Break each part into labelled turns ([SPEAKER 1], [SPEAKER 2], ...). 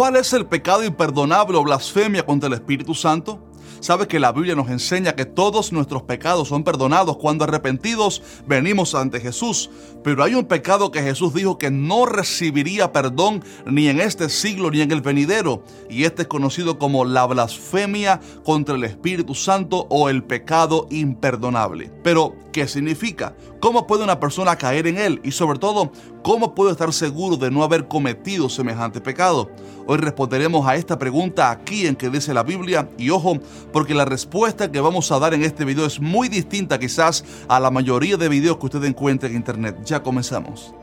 [SPEAKER 1] ¿Cuál es el pecado imperdonable o blasfemia contra el Espíritu Santo? Sabe que la Biblia nos enseña que todos nuestros pecados son perdonados cuando arrepentidos venimos ante Jesús. Pero hay un pecado que Jesús dijo que no recibiría perdón ni en este siglo ni en el venidero. Y este es conocido como la blasfemia contra el Espíritu Santo o el pecado imperdonable. Pero, ¿qué significa? ¿Cómo puede una persona caer en él? Y sobre todo, ¿cómo puedo estar seguro de no haber cometido semejante pecado? Hoy responderemos a esta pregunta aquí en que dice la Biblia. Y ojo, porque la respuesta que vamos a dar en este video es muy distinta quizás a la mayoría de videos que usted encuentre en internet. Ya comenzamos.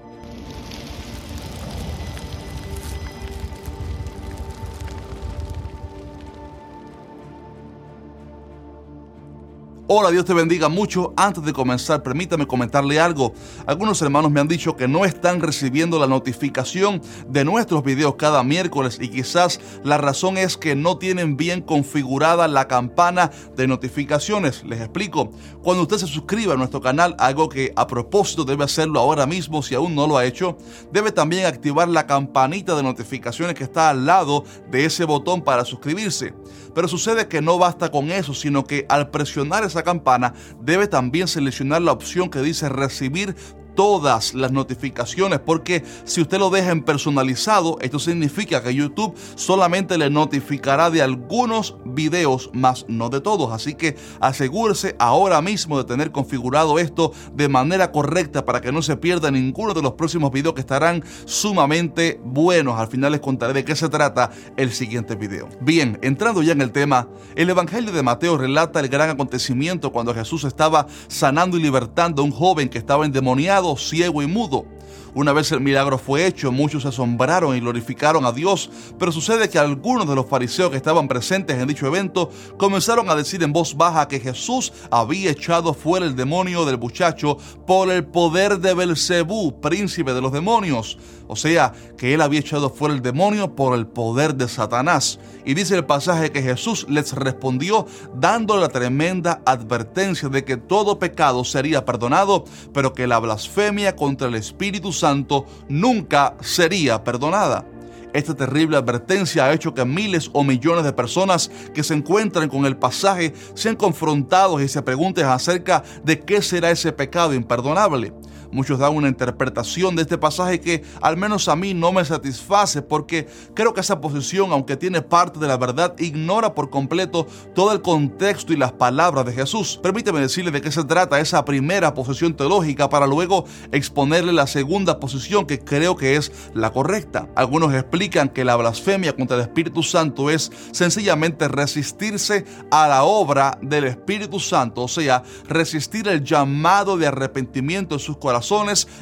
[SPEAKER 1] Hola, Dios te bendiga mucho. Antes de comenzar, permítame comentarle algo. Algunos hermanos me han dicho que no están recibiendo la notificación de nuestros videos cada miércoles y quizás la razón es que no tienen bien configurada la campana de notificaciones. Les explico. Cuando usted se suscriba a nuestro canal, algo que a propósito debe hacerlo ahora mismo si aún no lo ha hecho, debe también activar la campanita de notificaciones que está al lado de ese botón para suscribirse. Pero sucede que no basta con eso, sino que al presionar esa campana debe también seleccionar la opción que dice recibir todas las notificaciones porque si usted lo deja en personalizado, esto significa que YouTube solamente le notificará de algunos videos más no de todos. Así que asegúrese ahora mismo de tener configurado esto de manera correcta para que no se pierda ninguno de los próximos videos que estarán sumamente buenos. Al final les contaré de qué se trata el siguiente video. Bien, entrando ya en el tema, el Evangelio de Mateo relata el gran acontecimiento cuando Jesús estaba sanando y libertando a un joven que estaba endemoniado ciego y mudo. Una vez el milagro fue hecho, muchos se asombraron y glorificaron a Dios, pero sucede que algunos de los fariseos que estaban presentes en dicho evento comenzaron a decir en voz baja que Jesús había echado fuera el demonio del muchacho por el poder de Belcebú, príncipe de los demonios. O sea, que él había echado fuera el demonio por el poder de Satanás. Y dice el pasaje que Jesús les respondió dando la tremenda advertencia de que todo pecado sería perdonado, pero que la blasfemia contra el Espíritu Santo nunca sería perdonada. Esta terrible advertencia ha hecho que miles o millones de personas que se encuentran con el pasaje sean confrontados y se pregunten acerca de qué será ese pecado imperdonable. Muchos dan una interpretación de este pasaje que al menos a mí no me satisface porque creo que esa posición, aunque tiene parte de la verdad, ignora por completo todo el contexto y las palabras de Jesús. Permíteme decirle de qué se trata esa primera posición teológica para luego exponerle la segunda posición que creo que es la correcta. Algunos explican que la blasfemia contra el Espíritu Santo es sencillamente resistirse a la obra del Espíritu Santo, o sea, resistir el llamado de arrepentimiento en sus corazones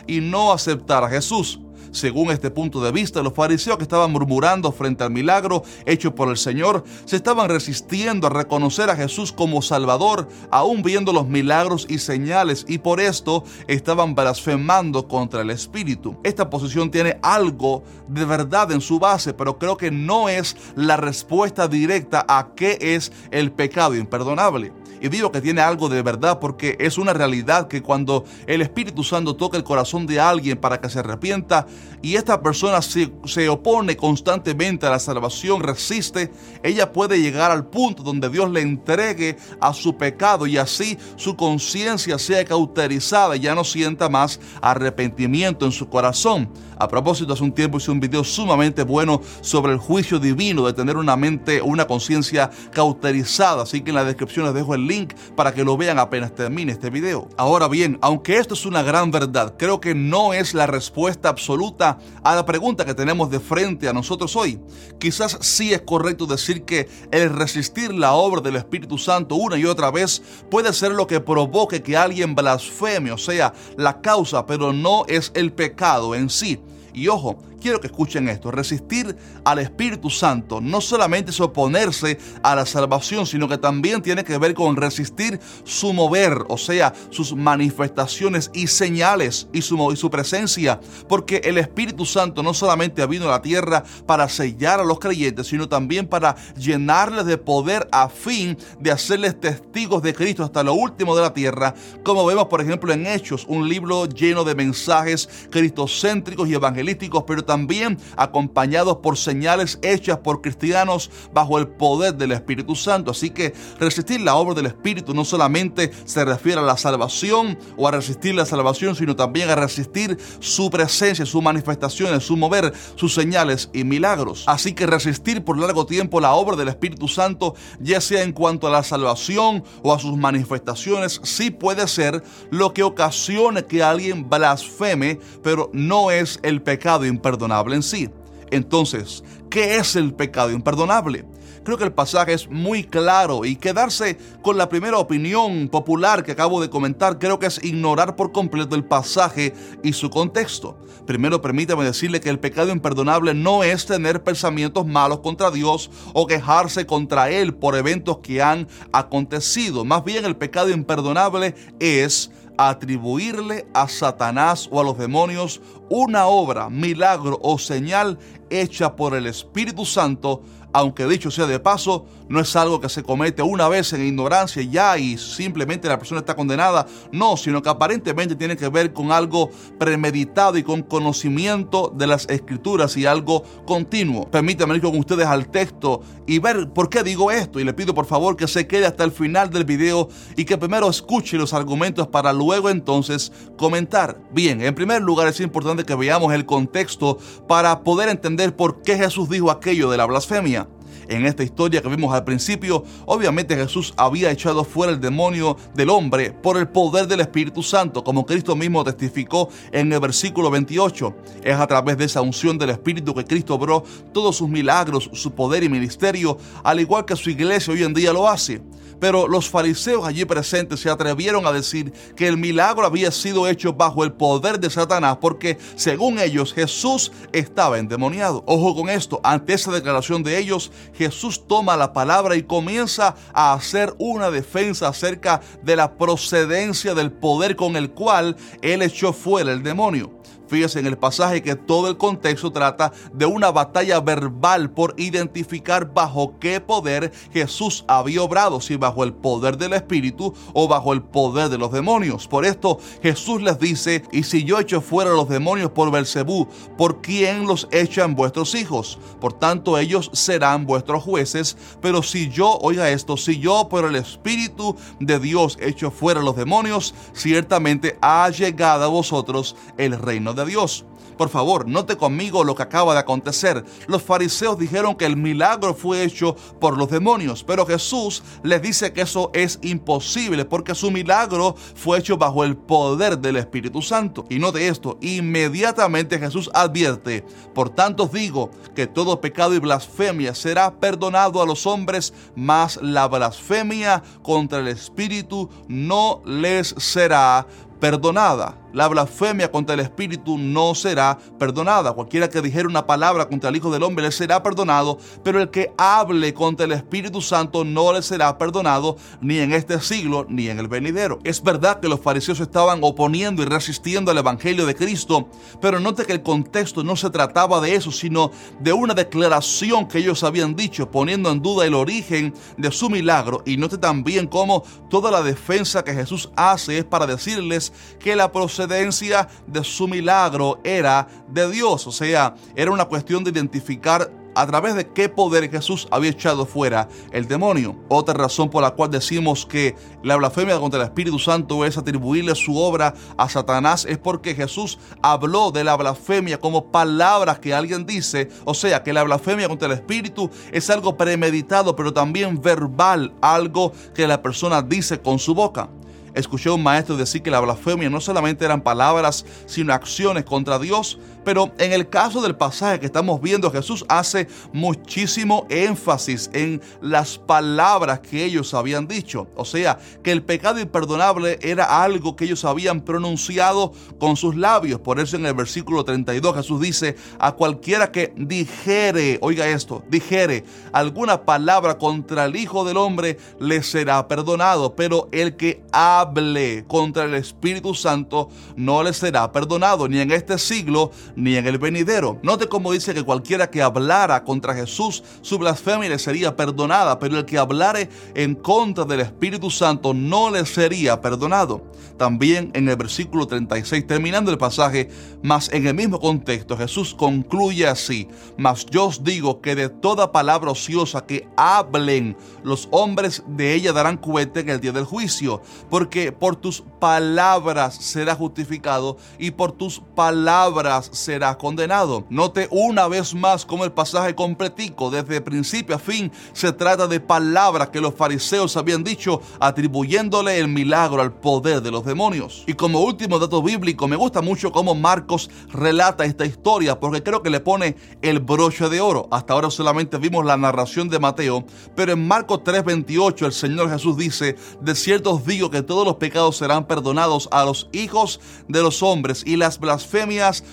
[SPEAKER 1] y no aceptar a Jesús. Según este punto de vista, los fariseos que estaban murmurando frente al milagro hecho por el Señor se estaban resistiendo a reconocer a Jesús como Salvador, aún viendo los milagros y señales, y por esto estaban blasfemando contra el Espíritu. Esta posición tiene algo de verdad en su base, pero creo que no es la respuesta directa a qué es el pecado imperdonable. Y digo que tiene algo de verdad porque es una realidad que cuando el Espíritu Santo toca el corazón de alguien para que se arrepienta y esta persona se, se opone constantemente a la salvación, resiste, ella puede llegar al punto donde Dios le entregue a su pecado y así su conciencia sea cauterizada y ya no sienta más arrepentimiento en su corazón. A propósito, hace un tiempo hice un video sumamente bueno sobre el juicio divino de tener una mente, una conciencia cauterizada, así que en la descripción les dejo el link para que lo vean apenas termine este video. Ahora bien, aunque esto es una gran verdad, creo que no es la respuesta absoluta a la pregunta que tenemos de frente a nosotros hoy. Quizás sí es correcto decir que el resistir la obra del Espíritu Santo una y otra vez puede ser lo que provoque que alguien blasfeme, o sea, la causa, pero no es el pecado en sí. Y ojo, quiero que escuchen esto. Resistir al Espíritu Santo no solamente es oponerse a la salvación, sino que también tiene que ver con resistir su mover, o sea, sus manifestaciones y señales y su, y su presencia. Porque el Espíritu Santo no solamente ha venido a la tierra para sellar a los creyentes, sino también para llenarles de poder a fin de hacerles testigos de Cristo hasta lo último de la tierra, como vemos por ejemplo en Hechos, un libro lleno de mensajes cristocéntricos y evangelísticos, pero también también acompañados por señales hechas por cristianos bajo el poder del Espíritu Santo. Así que resistir la obra del Espíritu no solamente se refiere a la salvación o a resistir la salvación, sino también a resistir su presencia, sus manifestaciones, su mover, sus señales y milagros. Así que resistir por largo tiempo la obra del Espíritu Santo, ya sea en cuanto a la salvación o a sus manifestaciones, sí puede ser lo que ocasione que alguien blasfeme, pero no es el pecado imperdonable en sí. Entonces, ¿qué es el pecado imperdonable? Creo que el pasaje es muy claro y quedarse con la primera opinión popular que acabo de comentar creo que es ignorar por completo el pasaje y su contexto. Primero permítame decirle que el pecado imperdonable no es tener pensamientos malos contra Dios o quejarse contra Él por eventos que han acontecido. Más bien el pecado imperdonable es atribuirle a Satanás o a los demonios una obra, milagro o señal hecha por el Espíritu Santo aunque dicho sea de paso, no es algo que se comete una vez en ignorancia ya y simplemente la persona está condenada. No, sino que aparentemente tiene que ver con algo premeditado y con conocimiento de las escrituras y algo continuo. Permítanme ir con ustedes al texto y ver por qué digo esto. Y le pido por favor que se quede hasta el final del video y que primero escuche los argumentos para luego entonces comentar. Bien, en primer lugar es importante que veamos el contexto para poder entender por qué Jesús dijo aquello de la blasfemia. En esta historia que vimos al principio, obviamente Jesús había echado fuera el demonio del hombre por el poder del Espíritu Santo, como Cristo mismo testificó en el versículo 28. Es a través de esa unción del Espíritu que Cristo obró todos sus milagros, su poder y ministerio, al igual que su iglesia hoy en día lo hace. Pero los fariseos allí presentes se atrevieron a decir que el milagro había sido hecho bajo el poder de Satanás porque según ellos Jesús estaba endemoniado. Ojo con esto, ante esa declaración de ellos, Jesús toma la palabra y comienza a hacer una defensa acerca de la procedencia del poder con el cual él echó fuera el demonio. Fíjese en el pasaje que todo el contexto trata de una batalla verbal por identificar bajo qué poder Jesús había obrado, si bajo el poder del Espíritu o bajo el poder de los demonios. Por esto Jesús les dice, y si yo echo fuera los demonios por Belcebú, ¿por quién los echan vuestros hijos? Por tanto ellos serán vuestros jueces, pero si yo, oiga esto, si yo por el Espíritu de Dios echo fuera los demonios, ciertamente ha llegado a vosotros el reino de Dios. Por favor, note conmigo lo que acaba de acontecer. Los fariseos dijeron que el milagro fue hecho por los demonios, pero Jesús les dice que eso es imposible porque su milagro fue hecho bajo el poder del Espíritu Santo. Y note esto, inmediatamente Jesús advierte, por tanto os digo que todo pecado y blasfemia será perdonado a los hombres, mas la blasfemia contra el Espíritu no les será perdonada. La blasfemia contra el Espíritu no será perdonada. Cualquiera que dijera una palabra contra el Hijo del Hombre le será perdonado, pero el que hable contra el Espíritu Santo no le será perdonado ni en este siglo ni en el venidero. Es verdad que los fariseos estaban oponiendo y resistiendo al Evangelio de Cristo, pero note que el contexto no se trataba de eso, sino de una declaración que ellos habían dicho, poniendo en duda el origen de su milagro. Y note también cómo toda la defensa que Jesús hace es para decirles que la procedencia de su milagro era de Dios. O sea, era una cuestión de identificar a través de qué poder Jesús había echado fuera el demonio. Otra razón por la cual decimos que la blasfemia contra el Espíritu Santo es atribuirle su obra a Satanás es porque Jesús habló de la blasfemia como palabras que alguien dice. O sea, que la blasfemia contra el Espíritu es algo premeditado, pero también verbal, algo que la persona dice con su boca. Escuché a un maestro decir que la blasfemia no solamente eran palabras, sino acciones contra Dios. Pero en el caso del pasaje que estamos viendo, Jesús hace muchísimo énfasis en las palabras que ellos habían dicho. O sea, que el pecado imperdonable era algo que ellos habían pronunciado con sus labios. Por eso en el versículo 32 Jesús dice, a cualquiera que dijere, oiga esto, dijere alguna palabra contra el Hijo del Hombre, le será perdonado. Pero el que ha hable contra el Espíritu Santo no le será perdonado ni en este siglo ni en el venidero. Note cómo dice que cualquiera que hablara contra Jesús, su blasfemia le sería perdonada, pero el que hablare en contra del Espíritu Santo no le sería perdonado. También en el versículo 36, terminando el pasaje, más en el mismo contexto, Jesús concluye así, mas yo os digo que de toda palabra ociosa que hablen los hombres de ella darán cuenta en el día del juicio, porque por tus palabras serás justificado y por tus palabras serás condenado. Note una vez más como el pasaje completico, desde principio a fin, se trata de palabras que los fariseos habían dicho atribuyéndole el milagro al poder de los demonios. Y como último dato bíblico, me gusta mucho cómo Marcos relata esta historia porque creo que le pone el broche de oro. Hasta ahora solamente vimos la narración de Mateo, pero en Marcos 3:28 el Señor Jesús dice, de cierto os digo que todos los pecados serán perdonados a los hijos de los hombres y las blasfemias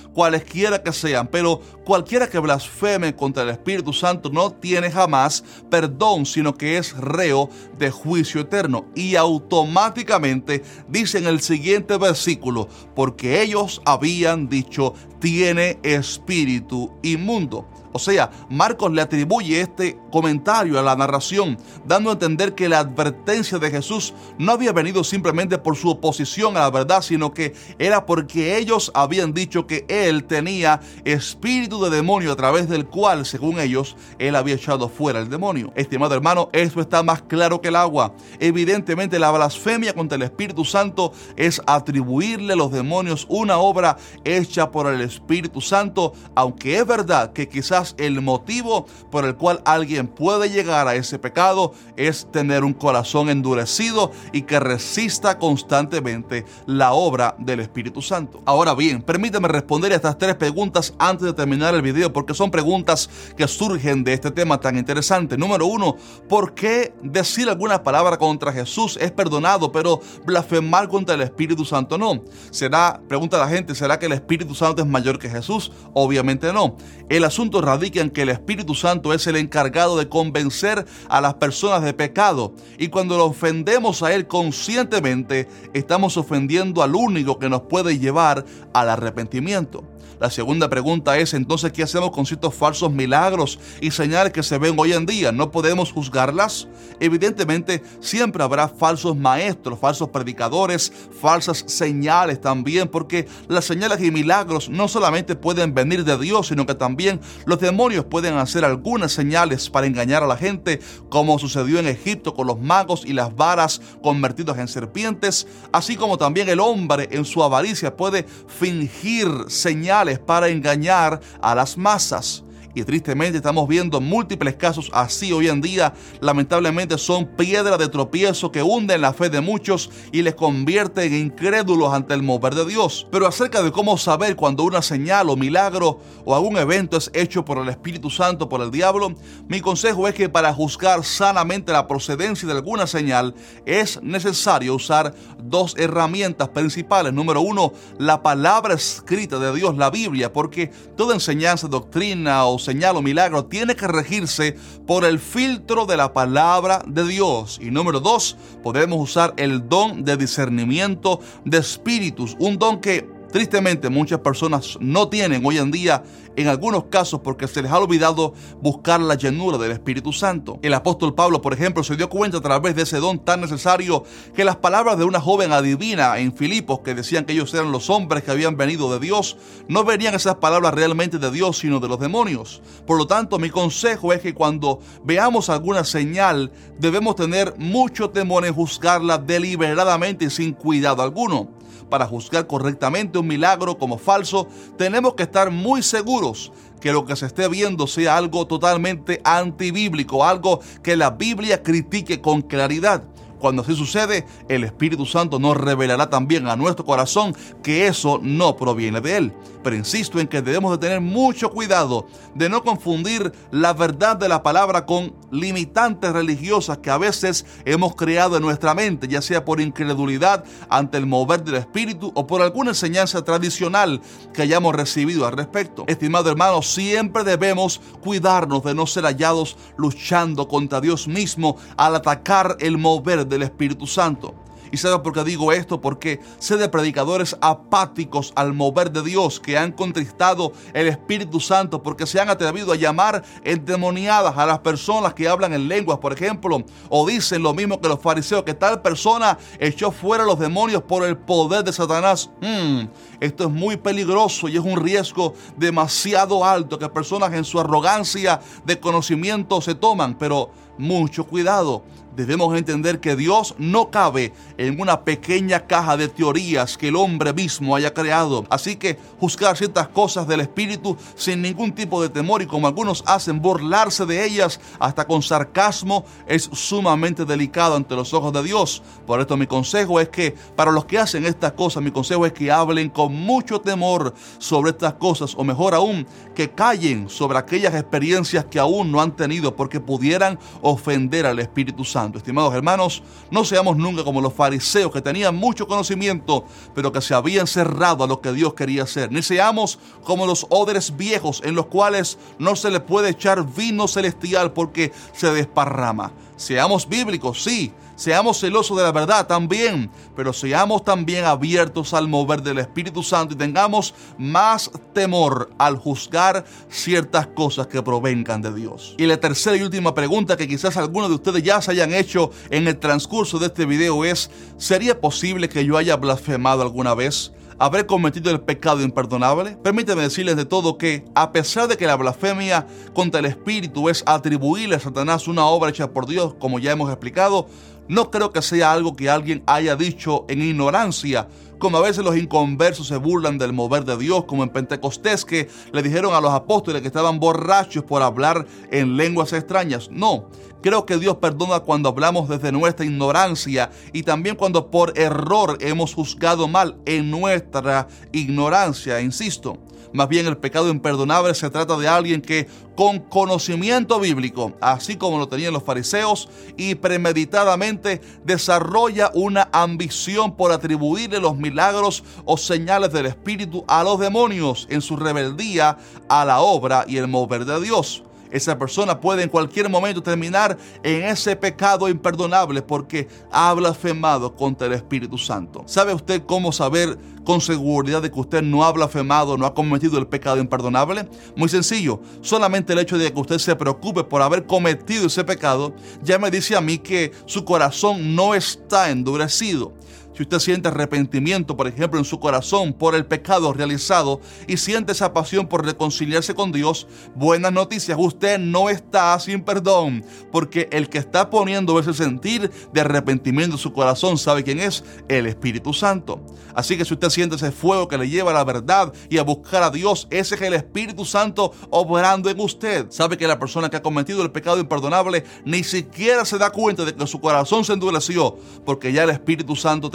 [SPEAKER 1] cualesquiera que sean, pero cualquiera que blasfeme contra el Espíritu Santo no tiene jamás perdón, sino que es reo de juicio eterno. Y automáticamente dice en el siguiente versículo, porque ellos habían dicho, tiene espíritu inmundo. O sea, Marcos le atribuye este comentario a la narración, dando a entender que la advertencia de Jesús no había venido simplemente por su oposición a la verdad, sino que era porque ellos habían dicho que él tenía espíritu de demonio a través del cual, según ellos, él había echado fuera el demonio. Estimado hermano, esto está más claro que el agua. Evidentemente la blasfemia contra el Espíritu Santo es atribuirle a los demonios una obra hecha por el Espíritu Santo, aunque es verdad que quizás el motivo por el cual alguien puede llegar a ese pecado es tener un corazón endurecido y que resista constantemente la obra del Espíritu Santo. Ahora bien, permíteme responder estas tres preguntas antes de terminar el video porque son preguntas que surgen de este tema tan interesante. Número uno, ¿por qué decir alguna palabra contra Jesús es perdonado, pero blasfemar contra el Espíritu Santo no? ¿Será, pregunta la gente, ¿será que el Espíritu Santo es mayor que Jesús? Obviamente no. El asunto radica en que el Espíritu Santo es el encargado de convencer a las personas de pecado. Y cuando lo ofendemos a Él conscientemente, estamos ofendiendo al único que nos puede llevar al arrepentimiento. La segunda pregunta es entonces, ¿qué hacemos con ciertos falsos milagros y señales que se ven hoy en día? ¿No podemos juzgarlas? Evidentemente, siempre habrá falsos maestros, falsos predicadores, falsas señales también, porque las señales y milagros no solamente pueden venir de Dios, sino que también los demonios pueden hacer algunas señales para engañar a la gente, como sucedió en Egipto con los magos y las varas convertidos en serpientes, así como también el hombre en su avaricia puede fingir señales para engañar a las masas. Y tristemente estamos viendo múltiples casos así hoy en día. Lamentablemente son piedras de tropiezo que hunden la fe de muchos y les convierten en incrédulos ante el mover de Dios. Pero acerca de cómo saber cuando una señal o milagro o algún evento es hecho por el Espíritu Santo, por el diablo, mi consejo es que para juzgar sanamente la procedencia de alguna señal es necesario usar dos herramientas principales. Número uno, la palabra escrita de Dios, la Biblia, porque toda enseñanza, doctrina o señal o milagro tiene que regirse por el filtro de la palabra de Dios. Y número dos, podemos usar el don de discernimiento de espíritus, un don que tristemente muchas personas no tienen hoy en día en algunos casos porque se les ha olvidado buscar la llenura del Espíritu Santo. El apóstol Pablo, por ejemplo, se dio cuenta a través de ese don tan necesario que las palabras de una joven adivina en Filipos que decían que ellos eran los hombres que habían venido de Dios, no venían esas palabras realmente de Dios, sino de los demonios. Por lo tanto, mi consejo es que cuando veamos alguna señal, debemos tener mucho temor en juzgarla deliberadamente y sin cuidado alguno para juzgar correctamente un milagro como falso, tenemos que estar muy seguros que lo que se esté viendo sea algo totalmente antibíblico, algo que la Biblia critique con claridad. Cuando así sucede, el Espíritu Santo nos revelará también a nuestro corazón que eso no proviene de Él. Pero insisto en que debemos de tener mucho cuidado de no confundir la verdad de la palabra con limitantes religiosas que a veces hemos creado en nuestra mente, ya sea por incredulidad ante el mover del Espíritu o por alguna enseñanza tradicional que hayamos recibido al respecto. Estimado hermano, siempre debemos cuidarnos de no ser hallados luchando contra Dios mismo al atacar el mover del Espíritu Santo. ¿Y sabes por qué digo esto? Porque sé de predicadores apáticos al mover de Dios que han contristado el Espíritu Santo porque se han atrevido a llamar endemoniadas a las personas que hablan en lenguas, por ejemplo, o dicen lo mismo que los fariseos, que tal persona echó fuera los demonios por el poder de Satanás. Hmm, esto es muy peligroso y es un riesgo demasiado alto que personas en su arrogancia de conocimiento se toman, pero mucho cuidado debemos entender que Dios no cabe en una pequeña caja de teorías que el hombre mismo haya creado. Así que juzgar ciertas cosas del Espíritu sin ningún tipo de temor y como algunos hacen burlarse de ellas hasta con sarcasmo es sumamente delicado ante los ojos de Dios. Por esto mi consejo es que para los que hacen estas cosas, mi consejo es que hablen con mucho temor sobre estas cosas o mejor aún, que callen sobre aquellas experiencias que aún no han tenido porque pudieran ofender al Espíritu Santo. Estimados hermanos, no seamos nunca como los fariseos que tenían mucho conocimiento, pero que se habían cerrado a lo que Dios quería hacer. Ni seamos como los odres viejos en los cuales no se le puede echar vino celestial porque se desparrama. Seamos bíblicos, sí, Seamos celosos de la verdad también, pero seamos también abiertos al mover del Espíritu Santo y tengamos más temor al juzgar ciertas cosas que provengan de Dios. Y la tercera y última pregunta que quizás algunos de ustedes ya se hayan hecho en el transcurso de este video es, ¿sería posible que yo haya blasfemado alguna vez? Haber cometido el pecado imperdonable? Permíteme decirles de todo que, a pesar de que la blasfemia contra el Espíritu es atribuirle a Satanás una obra hecha por Dios, como ya hemos explicado, no creo que sea algo que alguien haya dicho en ignorancia, como a veces los inconversos se burlan del mover de Dios, como en Pentecostés que le dijeron a los apóstoles que estaban borrachos por hablar en lenguas extrañas. No, creo que Dios perdona cuando hablamos desde nuestra ignorancia y también cuando por error hemos juzgado mal en nuestra ignorancia, insisto. Más bien el pecado imperdonable se trata de alguien que con conocimiento bíblico, así como lo tenían los fariseos, y premeditadamente desarrolla una ambición por atribuirle los milagros o señales del Espíritu a los demonios en su rebeldía a la obra y el mover de Dios esa persona puede en cualquier momento terminar en ese pecado imperdonable porque ha blasfemado contra el Espíritu Santo. ¿Sabe usted cómo saber con seguridad de que usted no ha blasfemado, no ha cometido el pecado imperdonable? Muy sencillo, solamente el hecho de que usted se preocupe por haber cometido ese pecado ya me dice a mí que su corazón no está endurecido. Si usted siente arrepentimiento, por ejemplo, en su corazón por el pecado realizado y siente esa pasión por reconciliarse con Dios, buenas noticias, usted no está sin perdón, porque el que está poniendo ese sentir de arrepentimiento en su corazón sabe quién es, el Espíritu Santo. Así que si usted siente ese fuego que le lleva a la verdad y a buscar a Dios, ese es el Espíritu Santo obrando en usted. Sabe que la persona que ha cometido el pecado imperdonable ni siquiera se da cuenta de que su corazón se endureció, porque ya el Espíritu Santo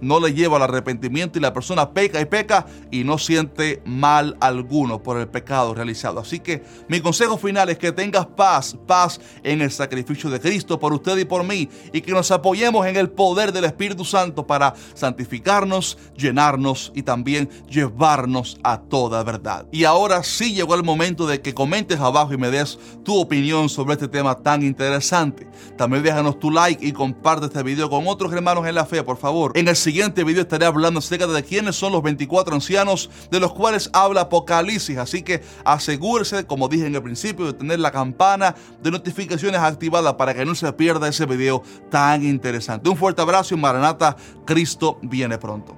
[SPEAKER 1] no le lleva al arrepentimiento y la persona peca y peca y no siente mal alguno por el pecado realizado. Así que mi consejo final es que tengas paz, paz en el sacrificio de Cristo por usted y por mí y que nos apoyemos en el poder del Espíritu Santo para santificarnos, llenarnos y también llevarnos a toda verdad. Y ahora sí llegó el momento de que comentes abajo y me des tu opinión sobre este tema tan interesante. También déjanos tu like y comparte este video con otros hermanos en la fe, por favor. En el siguiente video estaré hablando acerca de quiénes son los 24 ancianos de los cuales habla Apocalipsis. Así que asegúrese, como dije en el principio, de tener la campana de notificaciones activada para que no se pierda ese video tan interesante. Un fuerte abrazo y Maranata, Cristo viene pronto.